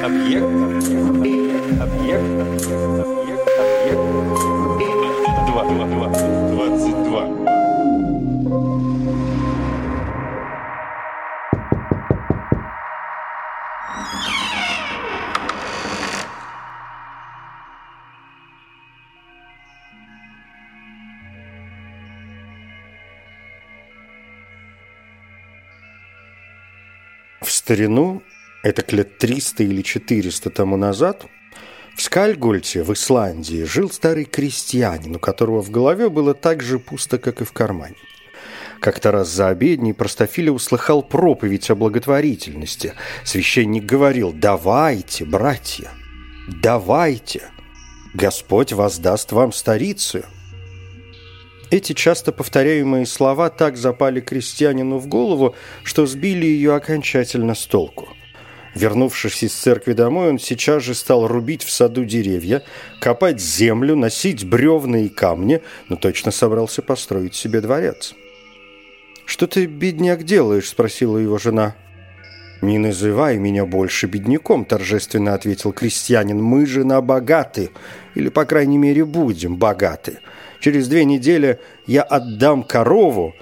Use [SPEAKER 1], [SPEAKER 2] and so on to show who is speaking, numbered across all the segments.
[SPEAKER 1] Объект. Объект. Объект. Объект. Два. Два. Два. Двадцать два.
[SPEAKER 2] В старину, это лет 300 или 400 тому назад, в Скальгольте, в Исландии, жил старый крестьянин, у которого в голове было так же пусто, как и в кармане. Как-то раз за обедней простофиля услыхал проповедь о благотворительности. Священник говорил «Давайте, братья, давайте, Господь воздаст вам старицию». Эти часто повторяемые слова так запали крестьянину в голову, что сбили ее окончательно с толку. Вернувшись из церкви домой, он сейчас же стал рубить в саду деревья, копать землю, носить бревна и камни, но точно собрался построить себе дворец. «Что ты, бедняк, делаешь?» – спросила его жена. «Не называй меня больше бедняком», – торжественно ответил крестьянин. «Мы жена богаты, или, по крайней мере, будем богаты. Через две недели я отдам корову,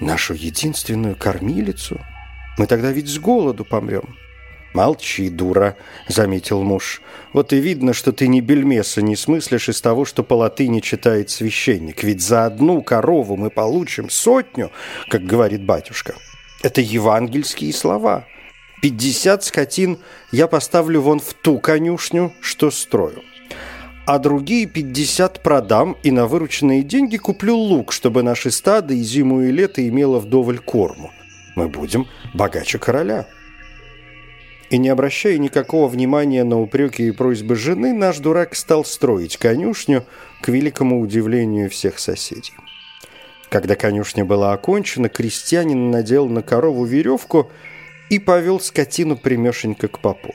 [SPEAKER 2] нашу единственную кормилицу. Мы тогда ведь с голоду помрем». «Молчи, дура», — заметил муж. «Вот и видно, что ты ни бельмеса не смыслишь из того, что по латыни читает священник. Ведь за одну корову мы получим сотню, как говорит батюшка. Это евангельские слова. Пятьдесят скотин я поставлю вон в ту конюшню, что строю. А другие пятьдесят продам и на вырученные деньги куплю лук, чтобы наши стадо и зиму и лето имело вдоволь корму. Мы будем богаче короля». И не обращая никакого внимания на упреки и просьбы жены, наш дурак стал строить конюшню к великому удивлению всех соседей. Когда конюшня была окончена, крестьянин надел на корову веревку и повел скотину примешенько к попу.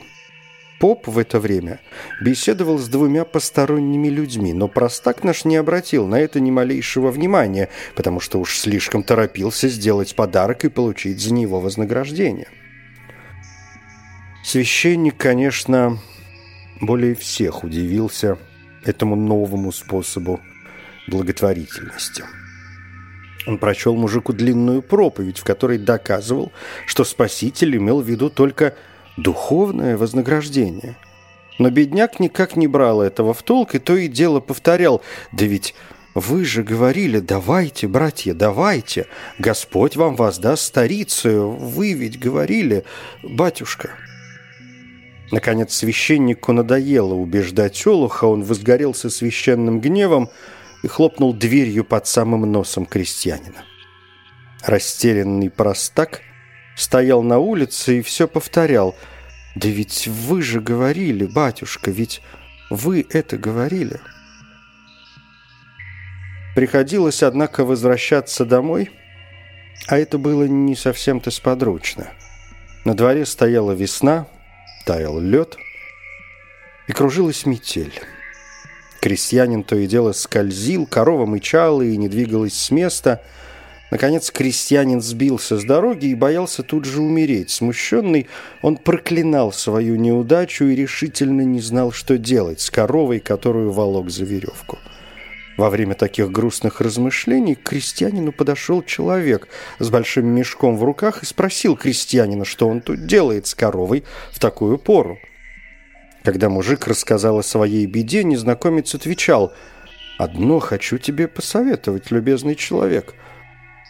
[SPEAKER 2] Поп в это время беседовал с двумя посторонними людьми, но простак наш не обратил на это ни малейшего внимания, потому что уж слишком торопился сделать подарок и получить за него вознаграждение. Священник, конечно, более всех удивился этому новому способу благотворительности. Он прочел мужику длинную проповедь, в которой доказывал, что Спаситель имел в виду только духовное вознаграждение. Но бедняк никак не брал этого в толк и то и дело повторял «Да ведь вы же говорили, давайте, братья, давайте, Господь вам воздаст старицию, вы ведь говорили, батюшка». Наконец священнику надоело убеждать Олуха, он возгорелся священным гневом и хлопнул дверью под самым носом крестьянина. Растерянный простак стоял на улице и все повторял. «Да ведь вы же говорили, батюшка, ведь вы это говорили». Приходилось, однако, возвращаться домой, а это было не совсем-то сподручно. На дворе стояла весна, таял лед и кружилась метель. Крестьянин то и дело скользил, корова мычала и не двигалась с места. Наконец крестьянин сбился с дороги и боялся тут же умереть. Смущенный, он проклинал свою неудачу и решительно не знал, что делать с коровой, которую волок за веревку. Во время таких грустных размышлений к крестьянину подошел человек с большим мешком в руках и спросил крестьянина, что он тут делает с коровой в такую пору. Когда мужик рассказал о своей беде, незнакомец отвечал «Одно хочу тебе посоветовать, любезный человек.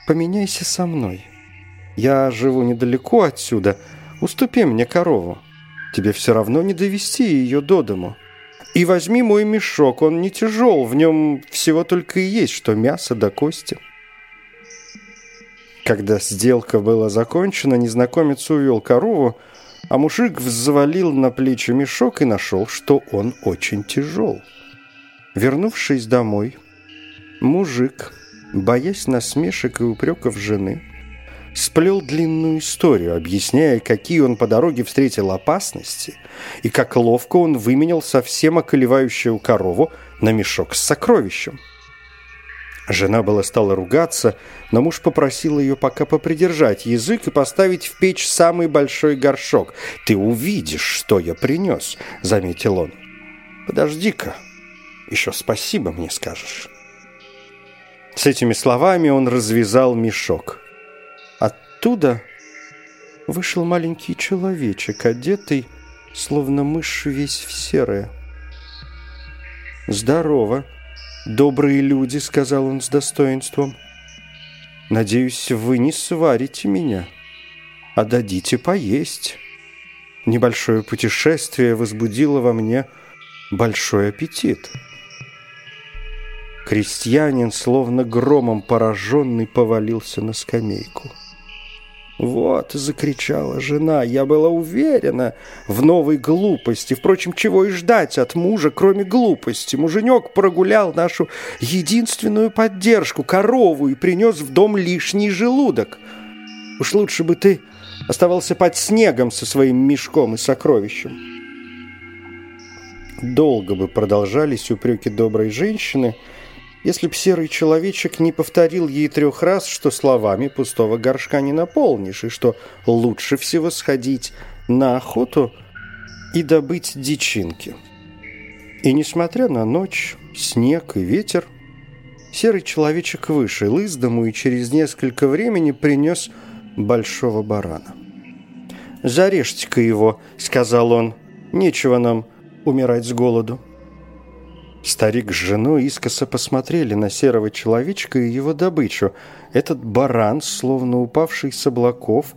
[SPEAKER 2] Поменяйся со мной. Я живу недалеко отсюда. Уступи мне корову. Тебе все равно не довести ее до дому». И возьми мой мешок, он не тяжел, в нем всего только и есть, что мясо да кости. Когда сделка была закончена, незнакомец увел корову, а мужик взвалил на плечи мешок и нашел, что он очень тяжел. Вернувшись домой, мужик, боясь насмешек и упреков жены, сплел длинную историю, объясняя, какие он по дороге встретил опасности и как ловко он выменял совсем околевающую корову на мешок с сокровищем. Жена была стала ругаться, но муж попросил ее пока попридержать язык и поставить в печь самый большой горшок. «Ты увидишь, что я принес», — заметил он. «Подожди-ка, еще спасибо мне скажешь». С этими словами он развязал мешок. Оттуда вышел маленький человечек, одетый, словно мышь весь в серое. «Здорово, добрые люди», — сказал он с достоинством. «Надеюсь, вы не сварите меня, а дадите поесть». Небольшое путешествие возбудило во мне большой аппетит. Крестьянин, словно громом пораженный, повалился на скамейку. «Вот!» — закричала жена. «Я была уверена в новой глупости. Впрочем, чего и ждать от мужа, кроме глупости? Муженек прогулял нашу единственную поддержку, корову, и принес в дом лишний желудок. Уж лучше бы ты оставался под снегом со своим мешком и сокровищем». Долго бы продолжались упреки доброй женщины — если б серый человечек не повторил ей трех раз, что словами пустого горшка не наполнишь, и что лучше всего сходить на охоту и добыть дичинки. И несмотря на ночь, снег и ветер, серый человечек вышел из дому и через несколько времени принес большого барана. «Зарежьте-ка его», — сказал он, — «нечего нам умирать с голоду». Старик с женой искоса посмотрели на серого человечка и его добычу. Этот баран, словно упавший с облаков,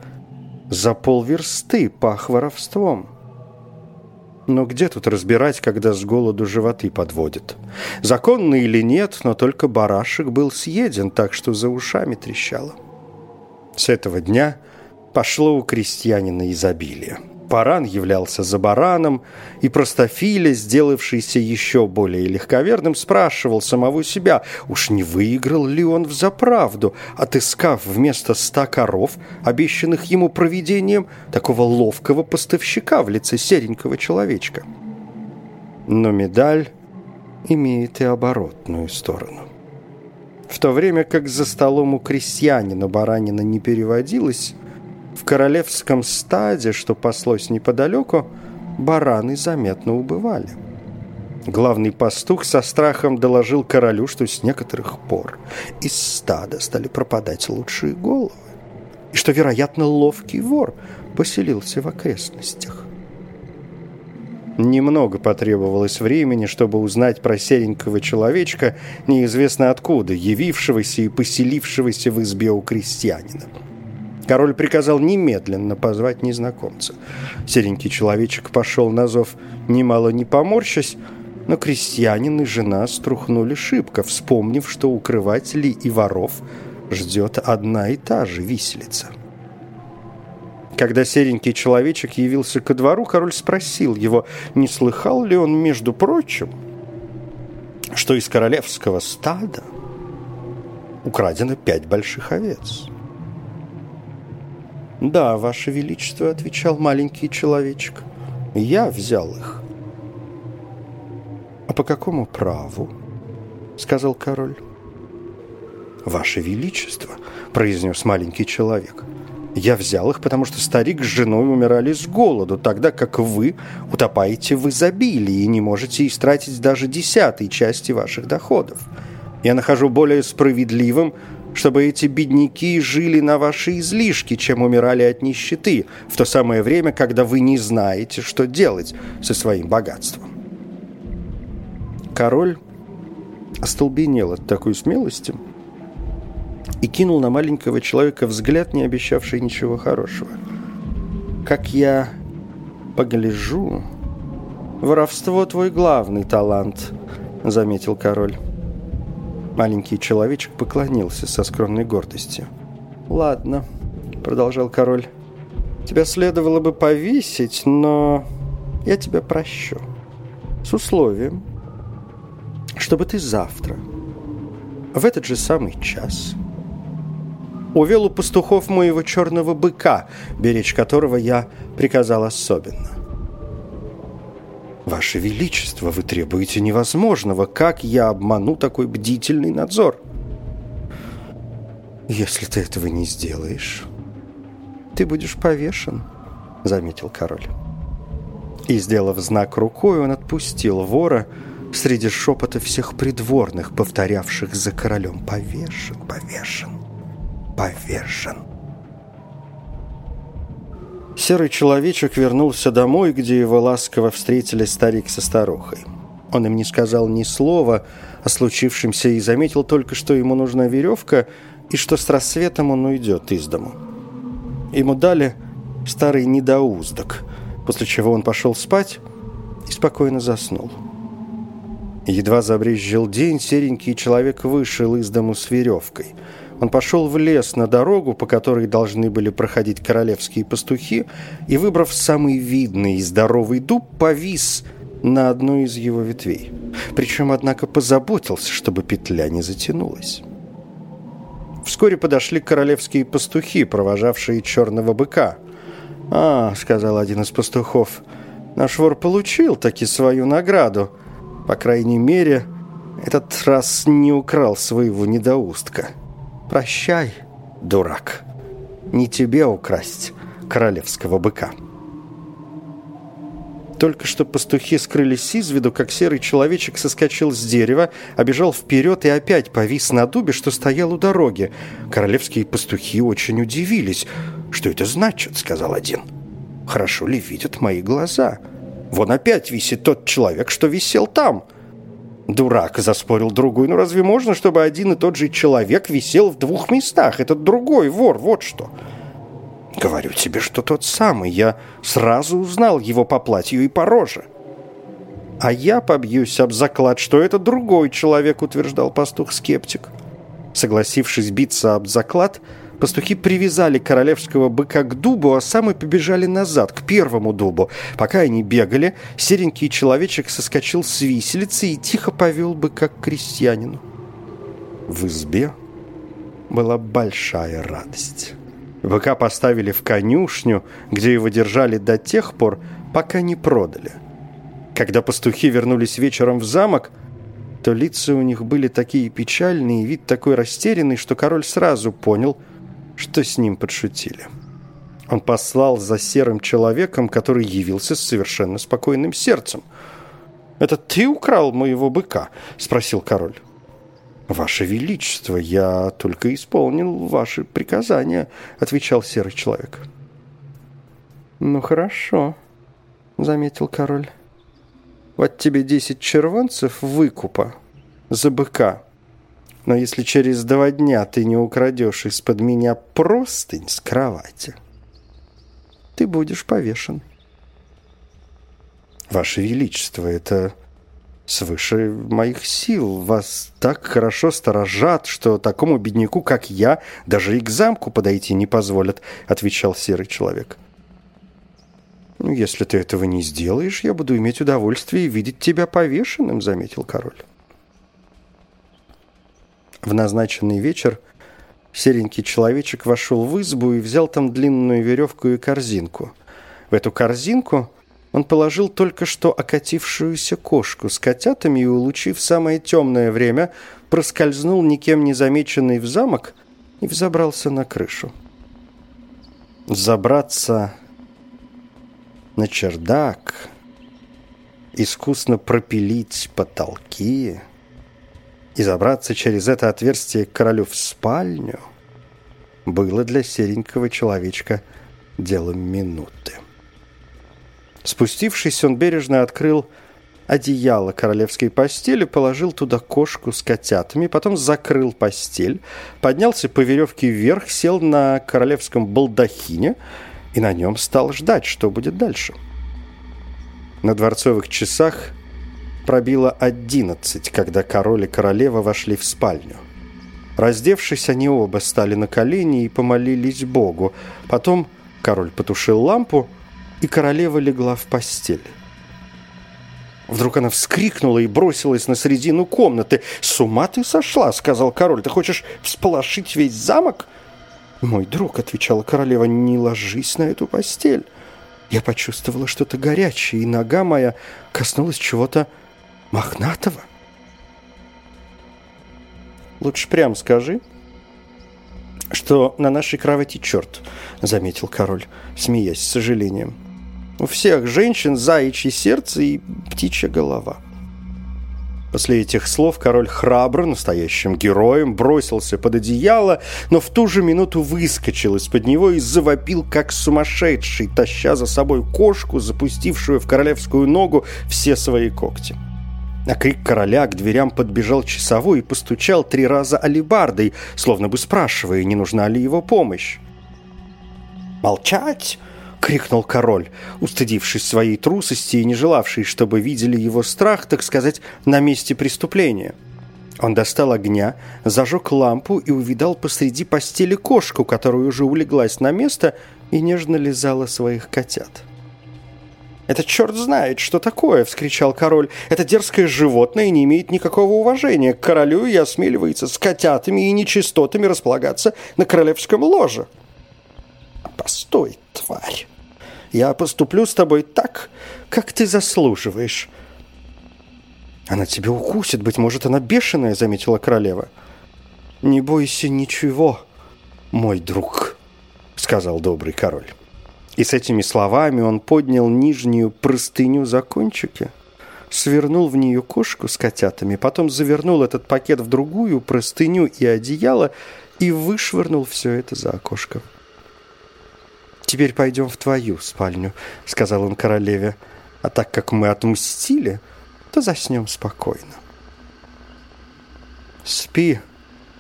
[SPEAKER 2] за полверсты пах воровством. Но где тут разбирать, когда с голоду животы подводят? Законно или нет, но только барашек был съеден, так что за ушами трещало. С этого дня пошло у крестьянина изобилие. Паран являлся за бараном, и простофиля, сделавшийся еще более легковерным, спрашивал самого себя, уж не выиграл ли он в заправду, отыскав вместо ста коров, обещанных ему провидением, такого ловкого поставщика в лице серенького человечка. Но медаль имеет и оборотную сторону. В то время как за столом у крестьянина баранина не переводилась, в королевском стаде, что паслось неподалеку, бараны заметно убывали. Главный пастух со страхом доложил королю, что с некоторых пор из стада стали пропадать лучшие головы, и что, вероятно, ловкий вор поселился в окрестностях. Немного потребовалось времени, чтобы узнать про серенького человечка, неизвестно откуда, явившегося и поселившегося в избе у крестьянина. Король приказал немедленно позвать незнакомца. Серенький человечек пошел на зов, немало не поморщась, но крестьянин и жена струхнули шибко, вспомнив, что укрывателей и воров ждет одна и та же виселица. Когда серенький человечек явился ко двору, король спросил его, не слыхал ли он, между прочим, что из королевского стада украдено пять больших овец. «Да, Ваше Величество», — отвечал маленький человечек. «Я взял их». «А по какому праву?» — сказал король. «Ваше Величество», — произнес маленький человек, — «я взял их, потому что старик с женой умирали с голоду, тогда как вы утопаете в изобилии и не можете истратить даже десятой части ваших доходов. Я нахожу более справедливым чтобы эти бедняки жили на ваши излишки, чем умирали от нищеты, в то самое время, когда вы не знаете, что делать со своим богатством. Король остолбенел от такой смелости и кинул на маленького человека взгляд, не обещавший ничего хорошего. «Как я погляжу, воровство твой главный талант», — заметил король. Маленький человечек поклонился со скромной гордостью. «Ладно», — продолжал король, — «тебя следовало бы повесить, но я тебя прощу. С условием, чтобы ты завтра, в этот же самый час, увел у пастухов моего черного быка, беречь которого я приказал особенно. «Ваше Величество, вы требуете невозможного. Как я обману такой бдительный надзор?» Если ты этого не сделаешь, ты будешь повешен, заметил король. И, сделав знак рукой, он отпустил вора среди шепота всех придворных, повторявших за королем «Повешен, повешен, повешен». Серый человечек вернулся домой, где его ласково встретили старик со старухой. Он им не сказал ни слова о случившемся и заметил только, что ему нужна веревка и что с рассветом он уйдет из дому. Ему дали старый недоуздок, после чего он пошел спать и спокойно заснул. Едва забрезжил день, серенький человек вышел из дому с веревкой. Он пошел в лес на дорогу, по которой должны были проходить королевские пастухи, и, выбрав самый видный и здоровый дуб, повис на одной из его ветвей. Причем, однако, позаботился, чтобы петля не затянулась. Вскоре подошли королевские пастухи, провожавшие черного быка. «А», — сказал один из пастухов, — «наш вор получил таки свою награду. По крайней мере, этот раз не украл своего недоустка». Прощай, дурак. Не тебе украсть королевского быка. Только что пастухи скрылись из виду, как серый человечек соскочил с дерева, обежал вперед и опять повис на дубе, что стоял у дороги. Королевские пастухи очень удивились. «Что это значит?» — сказал один. «Хорошо ли видят мои глаза? Вон опять висит тот человек, что висел там». «Дурак», — заспорил другой. «Ну разве можно, чтобы один и тот же человек висел в двух местах? Этот другой вор, вот что». «Говорю тебе, что тот самый. Я сразу узнал его по платью и по роже». «А я побьюсь об заклад, что это другой человек», — утверждал пастух-скептик. Согласившись биться об заклад, — Пастухи привязали королевского быка к дубу, а сами побежали назад, к первому дубу. Пока они бегали, серенький человечек соскочил с виселицы и тихо повел быка к крестьянину. В избе была большая радость. Быка поставили в конюшню, где его держали до тех пор, пока не продали. Когда пастухи вернулись вечером в замок, то лица у них были такие печальные, вид такой растерянный, что король сразу понял – что с ним подшутили. Он послал за серым человеком, который явился с совершенно спокойным сердцем. «Это ты украл моего быка?» – спросил король. «Ваше Величество, я только исполнил ваши приказания», – отвечал серый человек. «Ну хорошо», – заметил король. «Вот тебе десять червонцев выкупа за быка, но если через два дня ты не украдешь из-под меня простынь с кровати, ты будешь повешен. Ваше Величество, это свыше моих сил. Вас так хорошо сторожат, что такому бедняку, как я, даже и к замку подойти не позволят, отвечал серый человек. «Ну, если ты этого не сделаешь, я буду иметь удовольствие видеть тебя повешенным», — заметил король. В назначенный вечер серенький человечек вошел в избу и взял там длинную веревку и корзинку. В эту корзинку он положил только что окатившуюся кошку с котятами и, улучив самое темное время, проскользнул никем не замеченный в замок и взобрался на крышу. Забраться на чердак, искусно пропилить потолки — и забраться через это отверстие к королю в спальню было для серенького человечка делом минуты. Спустившись, он бережно открыл одеяло королевской постели, положил туда кошку с котятами, потом закрыл постель, поднялся по веревке вверх, сел на королевском балдахине и на нем стал ждать, что будет дальше. На дворцовых часах пробило одиннадцать, когда король и королева вошли в спальню. Раздевшись, они оба стали на колени и помолились Богу. Потом король потушил лампу, и королева легла в постель. Вдруг она вскрикнула и бросилась на середину комнаты. «С ума ты сошла!» — сказал король. «Ты хочешь всполошить весь замок?» «Мой друг», — отвечала королева, — «не ложись на эту постель». Я почувствовала что-то горячее, и нога моя коснулась чего-то Мохнатого? Лучше прям скажи. что на нашей кровати черт», — заметил король, смеясь с сожалением. «У всех женщин заячье сердце и птичья голова». После этих слов король храбро, настоящим героем, бросился под одеяло, но в ту же минуту выскочил из-под него и завопил, как сумасшедший, таща за собой кошку, запустившую в королевскую ногу все свои когти. На крик короля к дверям подбежал часовой и постучал три раза алибардой, словно бы спрашивая, не нужна ли его помощь. «Молчать!» — крикнул король, устыдившись своей трусости и не желавший, чтобы видели его страх, так сказать, на месте преступления. Он достал огня, зажег лампу и увидал посреди постели кошку, которая уже улеглась на место и нежно лизала своих котят. «Это черт знает, что такое!» — вскричал король. «Это дерзкое животное не имеет никакого уважения к королю и осмеливается с котятами и нечистотами располагаться на королевском ложе». «Постой, тварь!» Я поступлю с тобой так, как ты заслуживаешь». «Она тебя укусит, быть может, она бешеная», — заметила королева. «Не бойся ничего, мой друг», — сказал добрый король. И с этими словами он поднял нижнюю простыню за кончики, свернул в нее кошку с котятами, потом завернул этот пакет в другую простыню и одеяло и вышвырнул все это за окошко. «Теперь пойдем в твою спальню», — сказал он королеве. «А так как мы отмстили, то заснем спокойно». «Спи,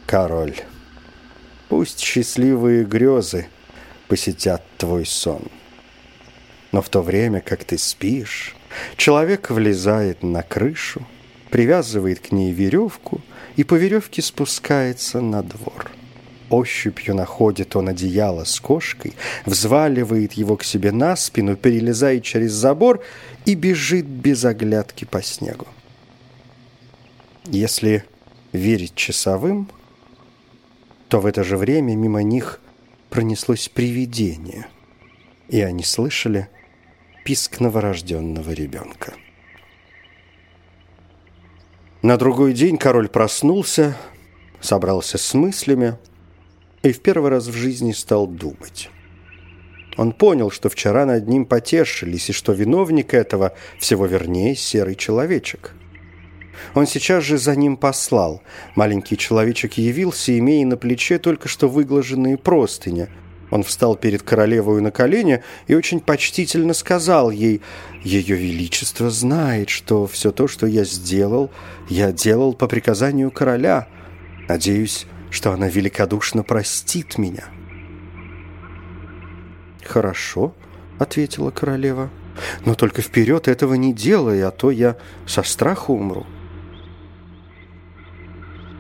[SPEAKER 2] король. Пусть счастливые грезы посетят твой сон. Но в то время, как ты спишь, человек влезает на крышу, привязывает к ней веревку и по веревке спускается на двор». Ощупью находит он одеяло с кошкой, взваливает его к себе на спину, перелезает через забор и бежит без оглядки по снегу. Если верить часовым, то в это же время мимо них пронеслось привидение, и они слышали писк новорожденного ребенка. На другой день король проснулся, собрался с мыслями, и в первый раз в жизни стал думать. Он понял, что вчера над ним потешились, и что виновник этого всего вернее серый человечек. Он сейчас же за ним послал. Маленький человечек явился, имея на плече только что выглаженные простыни. Он встал перед королевой на колени и очень почтительно сказал ей, «Ее Величество знает, что все то, что я сделал, я делал по приказанию короля. Надеюсь, что она великодушно простит меня. «Хорошо», — ответила королева, — «но только вперед этого не делай, а то я со страху умру».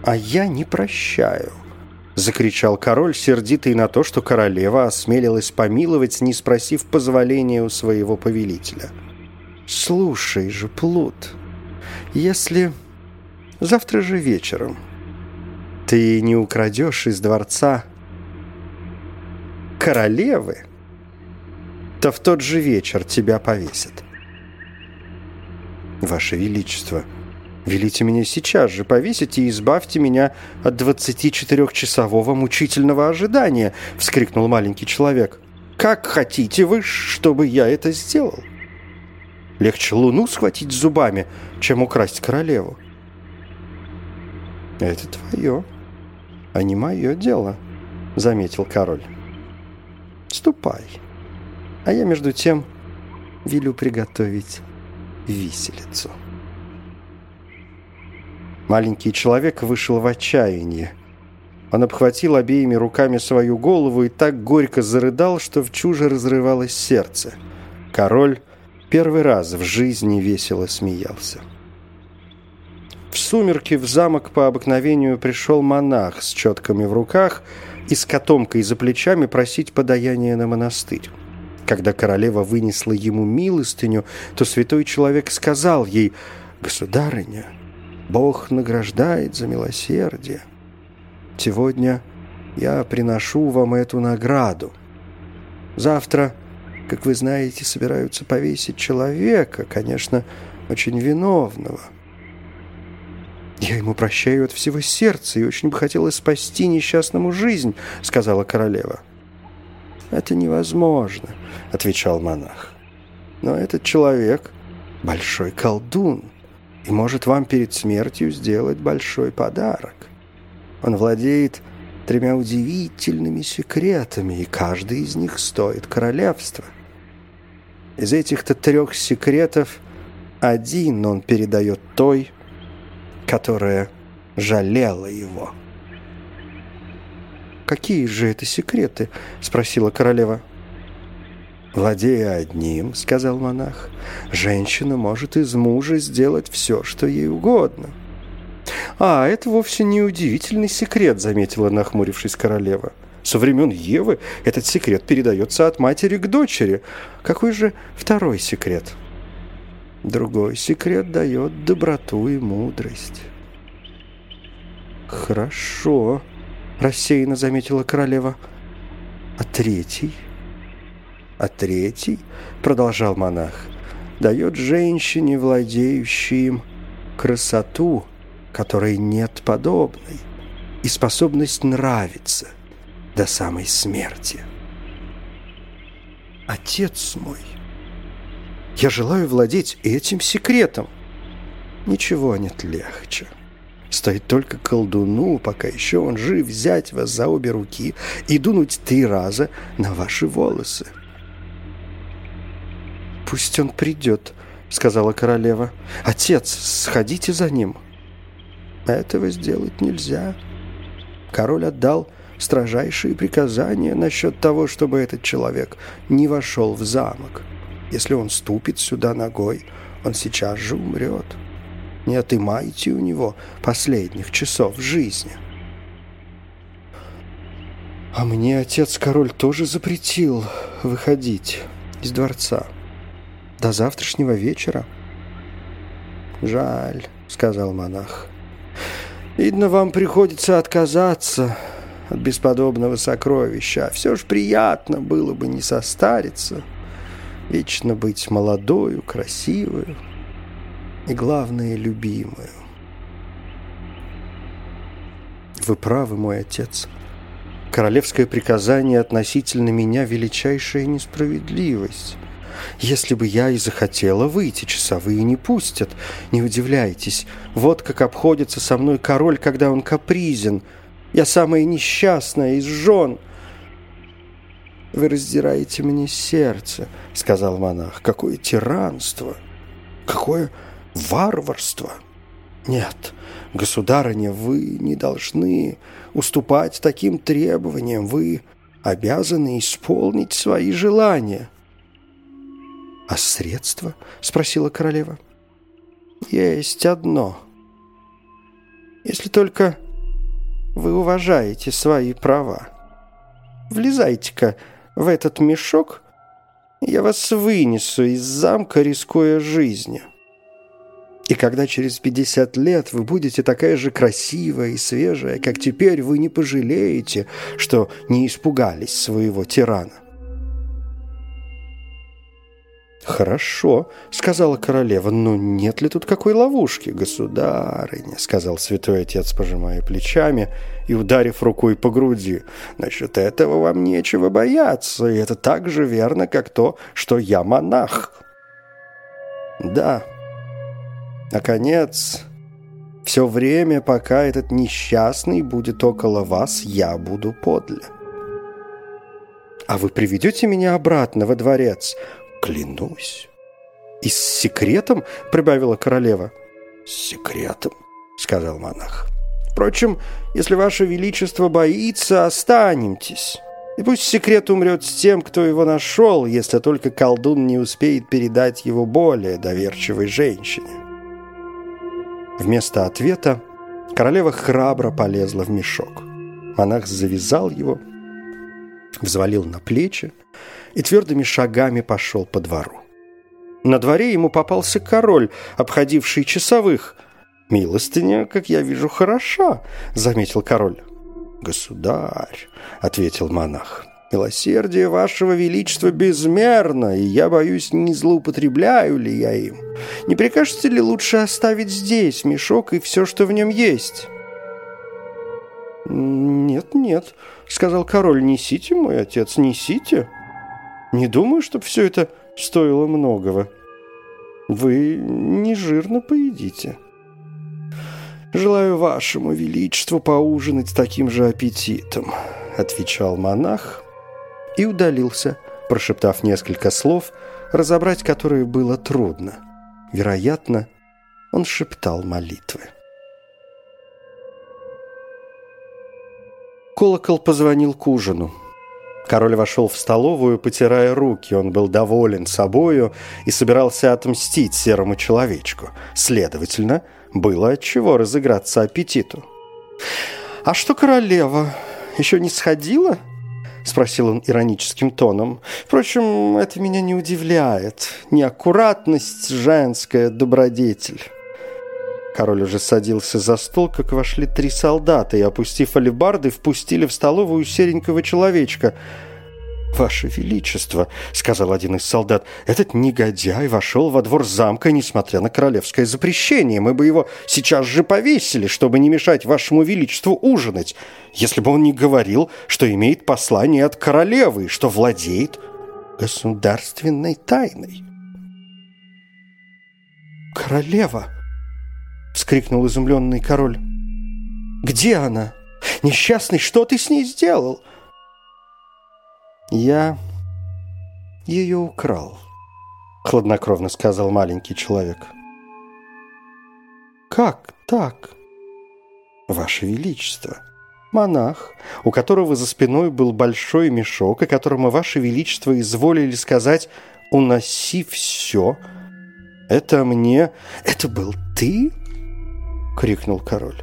[SPEAKER 2] «А я не прощаю», — закричал король, сердитый на то, что королева осмелилась помиловать, не спросив позволения у своего повелителя. «Слушай же, Плут, если завтра же вечером ты не украдешь из дворца королевы, то в тот же вечер тебя повесят. Ваше Величество, велите меня сейчас же повесить и избавьте меня от 24-часового мучительного ожидания, вскрикнул маленький человек. Как хотите вы, чтобы я это сделал? Легче луну схватить зубами, чем украсть королеву. Это твое, а не мое дело», — заметил король. «Ступай, а я между тем велю приготовить виселицу». Маленький человек вышел в отчаяние. Он обхватил обеими руками свою голову и так горько зарыдал, что в чуже разрывалось сердце. Король первый раз в жизни весело смеялся. В сумерки в замок по обыкновению пришел монах с четками в руках и с котомкой за плечами просить подаяние на монастырь. Когда королева вынесла ему милостыню, то святой человек сказал ей, «Государыня, Бог награждает за милосердие. Сегодня я приношу вам эту награду. Завтра, как вы знаете, собираются повесить человека, конечно, очень виновного». «Я ему прощаю от всего сердца и очень бы хотела спасти несчастному жизнь», — сказала королева. «Это невозможно», — отвечал монах. «Но этот человек — большой колдун и может вам перед смертью сделать большой подарок. Он владеет тремя удивительными секретами, и каждый из них стоит королевства. Из этих-то трех секретов один он передает той, которая жалела его. «Какие же это секреты?» — спросила королева. «Владея одним, — сказал монах, — женщина может из мужа сделать все, что ей угодно». «А, это вовсе не удивительный секрет», — заметила, нахмурившись королева. «Со времен Евы этот секрет передается от матери к дочери. Какой же второй секрет?» Другой секрет дает доброту и мудрость. «Хорошо», — рассеянно заметила королева. «А третий?» «А третий», — продолжал монах, — «дает женщине, владеющей им, красоту, которой нет подобной, и способность нравиться до самой смерти». «Отец мой!» Я желаю владеть этим секретом. Ничего нет легче. Стоит только колдуну, пока еще он жив, взять вас за обе руки и дунуть три раза на ваши волосы. «Пусть он придет», — сказала королева. «Отец, сходите за ним». Этого сделать нельзя. Король отдал строжайшие приказания насчет того, чтобы этот человек не вошел в замок. Если он ступит сюда ногой, он сейчас же умрет. Не отымайте у него последних часов жизни. А мне отец-король тоже запретил выходить из дворца до завтрашнего вечера. «Жаль», — сказал монах. «Видно, вам приходится отказаться от бесподобного сокровища. А все ж приятно было бы не состариться» вечно быть молодою, красивую и, главное, любимую. Вы правы, мой отец. Королевское приказание относительно меня – величайшая несправедливость. Если бы я и захотела выйти, часовые не пустят. Не удивляйтесь. Вот как обходится со мной король, когда он капризен. Я самая несчастная из жен – «Вы раздираете мне сердце», — сказал монах. «Какое тиранство! Какое варварство!» «Нет, государыня, вы не должны уступать таким требованиям. Вы обязаны исполнить свои желания». «А средства?» — спросила королева. «Есть одно. Если только вы уважаете свои права. Влезайте-ка в этот мешок, я вас вынесу из замка, рискуя жизнью. И когда через 50 лет вы будете такая же красивая и свежая, как теперь, вы не пожалеете, что не испугались своего тирана. «Хорошо», — сказала королева, — «но нет ли тут какой ловушки?» «Государыня», — сказал святой отец, пожимая плечами и ударив рукой по груди, «насчет этого вам нечего бояться, и это так же верно, как то, что я монах». «Да, наконец, все время, пока этот несчастный будет около вас, я буду подле». «А вы приведете меня обратно во дворец?» «Клянусь». «И с секретом?» — прибавила королева. «С секретом», — сказал монах. «Впрочем, если ваше величество боится, останемтесь. И пусть секрет умрет с тем, кто его нашел, если только колдун не успеет передать его более доверчивой женщине». Вместо ответа королева храбро полезла в мешок. Монах завязал его, взвалил на плечи, и твердыми шагами пошел по двору. На дворе ему попался король, обходивший часовых. «Милостыня, как я вижу, хороша», — заметил король. «Государь», — ответил монах, — Милосердие вашего величества безмерно, и я боюсь, не злоупотребляю ли я им. Не прикажете ли лучше оставить здесь мешок и все, что в нем есть?» «Нет, нет», — сказал король, — «несите, мой отец, несите. Не думаю, чтобы все это стоило многого. Вы не жирно поедите». «Желаю вашему величеству поужинать с таким же аппетитом», — отвечал монах и удалился, прошептав несколько слов, разобрать которые было трудно. Вероятно, он шептал молитвы. Колокол позвонил к ужину. Король вошел в столовую, потирая руки. Он был доволен собою и собирался отмстить серому человечку. Следовательно, было от чего разыграться аппетиту. «А что королева? Еще не сходила?» — спросил он ироническим тоном. «Впрочем, это меня не удивляет. Неаккуратность — женская добродетель». Король уже садился за стол, как вошли три солдата и, опустив алебарды, впустили в столовую серенького человечка — «Ваше Величество», — сказал один из солдат, — «этот негодяй вошел во двор замка, несмотря на королевское запрещение. Мы бы его сейчас же повесили, чтобы не мешать Вашему Величеству ужинать, если бы он не говорил, что имеет послание от королевы, что владеет государственной тайной». «Королева!» — вскрикнул изумленный король. «Где она? Несчастный, что ты с ней сделал?» «Я ее украл», — хладнокровно сказал маленький человек. «Как так?» «Ваше Величество, монах, у которого за спиной был большой мешок, и которому Ваше Величество изволили сказать «уноси все», это мне... Это был ты?» — крикнул король.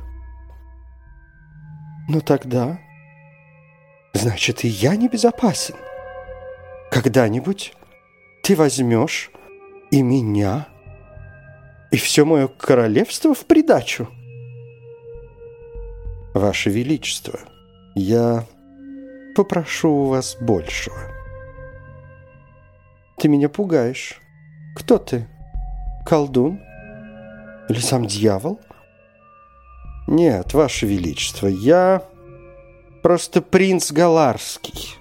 [SPEAKER 2] «Ну тогда значит, и я не безопасен. Когда-нибудь ты возьмешь и меня, и все мое королевство в придачу. Ваше Величество, я попрошу у вас большего. Ты меня пугаешь. Кто ты? Колдун? Или сам дьявол? Нет, Ваше Величество, я просто принц Галарский.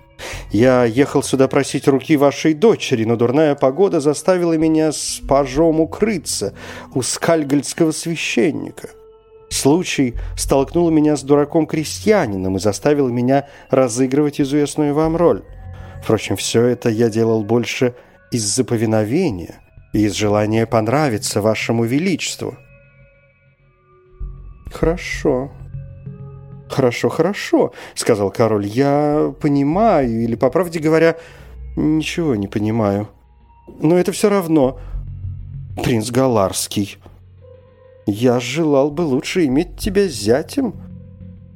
[SPEAKER 2] Я ехал сюда просить руки вашей дочери, но дурная погода заставила меня с пажом укрыться у скальгальского священника. Случай столкнул меня с дураком-крестьянином и заставил меня разыгрывать известную вам роль. Впрочем, все это я делал больше из-за повиновения и из желания понравиться вашему величеству. «Хорошо», «Хорошо, хорошо», — сказал король. «Я понимаю, или, по правде говоря, ничего не понимаю. Но это все равно. Принц Галарский, я желал бы лучше иметь тебя зятем,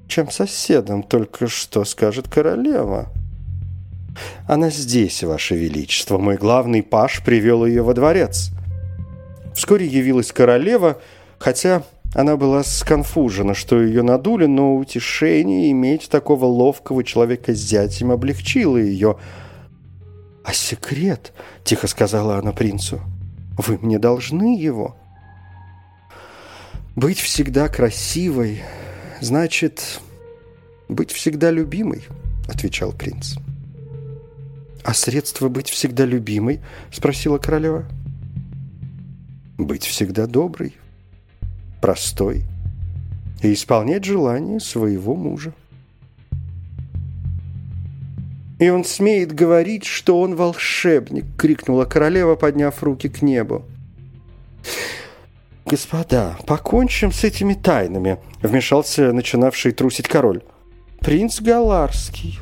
[SPEAKER 2] чем соседом, только что скажет королева». «Она здесь, Ваше Величество. Мой главный паш привел ее во дворец». Вскоре явилась королева, хотя она была сконфужена, что ее надули, но утешение иметь такого ловкого человека с зятем облегчило ее. «А секрет?» — тихо сказала она принцу. «Вы мне должны его». «Быть всегда красивой значит быть всегда любимой», — отвечал принц. «А средство быть всегда любимой?» — спросила королева. «Быть всегда доброй», простой и исполнять желания своего мужа. «И он смеет говорить, что он волшебник!» — крикнула королева, подняв руки к небу. «Господа, покончим с этими тайнами!» — вмешался начинавший трусить король. «Принц Галарский!»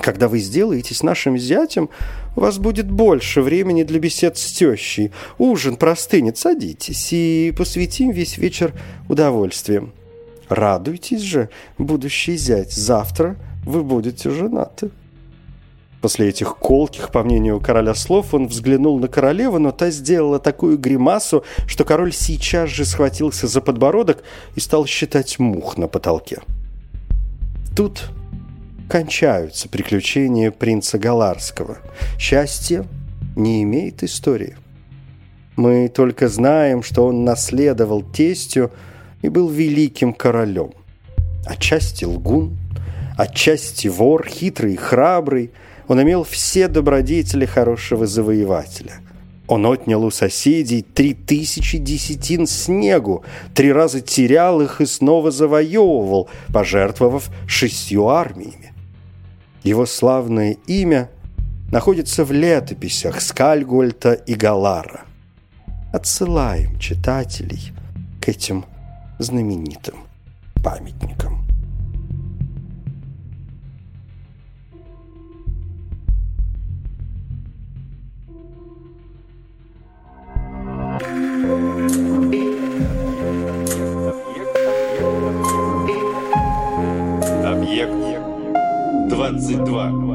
[SPEAKER 2] Когда вы сделаетесь нашим зятем, у вас будет больше времени для бесед с тещей. Ужин простынет, садитесь и посвятим весь вечер удовольствием. Радуйтесь же, будущий зять, завтра вы будете женаты». После этих колких, по мнению короля слов, он взглянул на королеву, но та сделала такую гримасу, что король сейчас же схватился за подбородок и стал считать мух на потолке. Тут кончаются приключения принца Галарского. Счастье не имеет истории. Мы только знаем, что он наследовал тестю и был великим королем. Отчасти лгун, отчасти вор, хитрый и храбрый, он имел все добродетели хорошего завоевателя. Он отнял у соседей три тысячи десятин снегу, три раза терял их и снова завоевывал, пожертвовав шестью армиями. Его славное имя находится в летописях Скальгольта и Галара. Отсылаем читателей к этим знаменитым памятникам.
[SPEAKER 1] 22.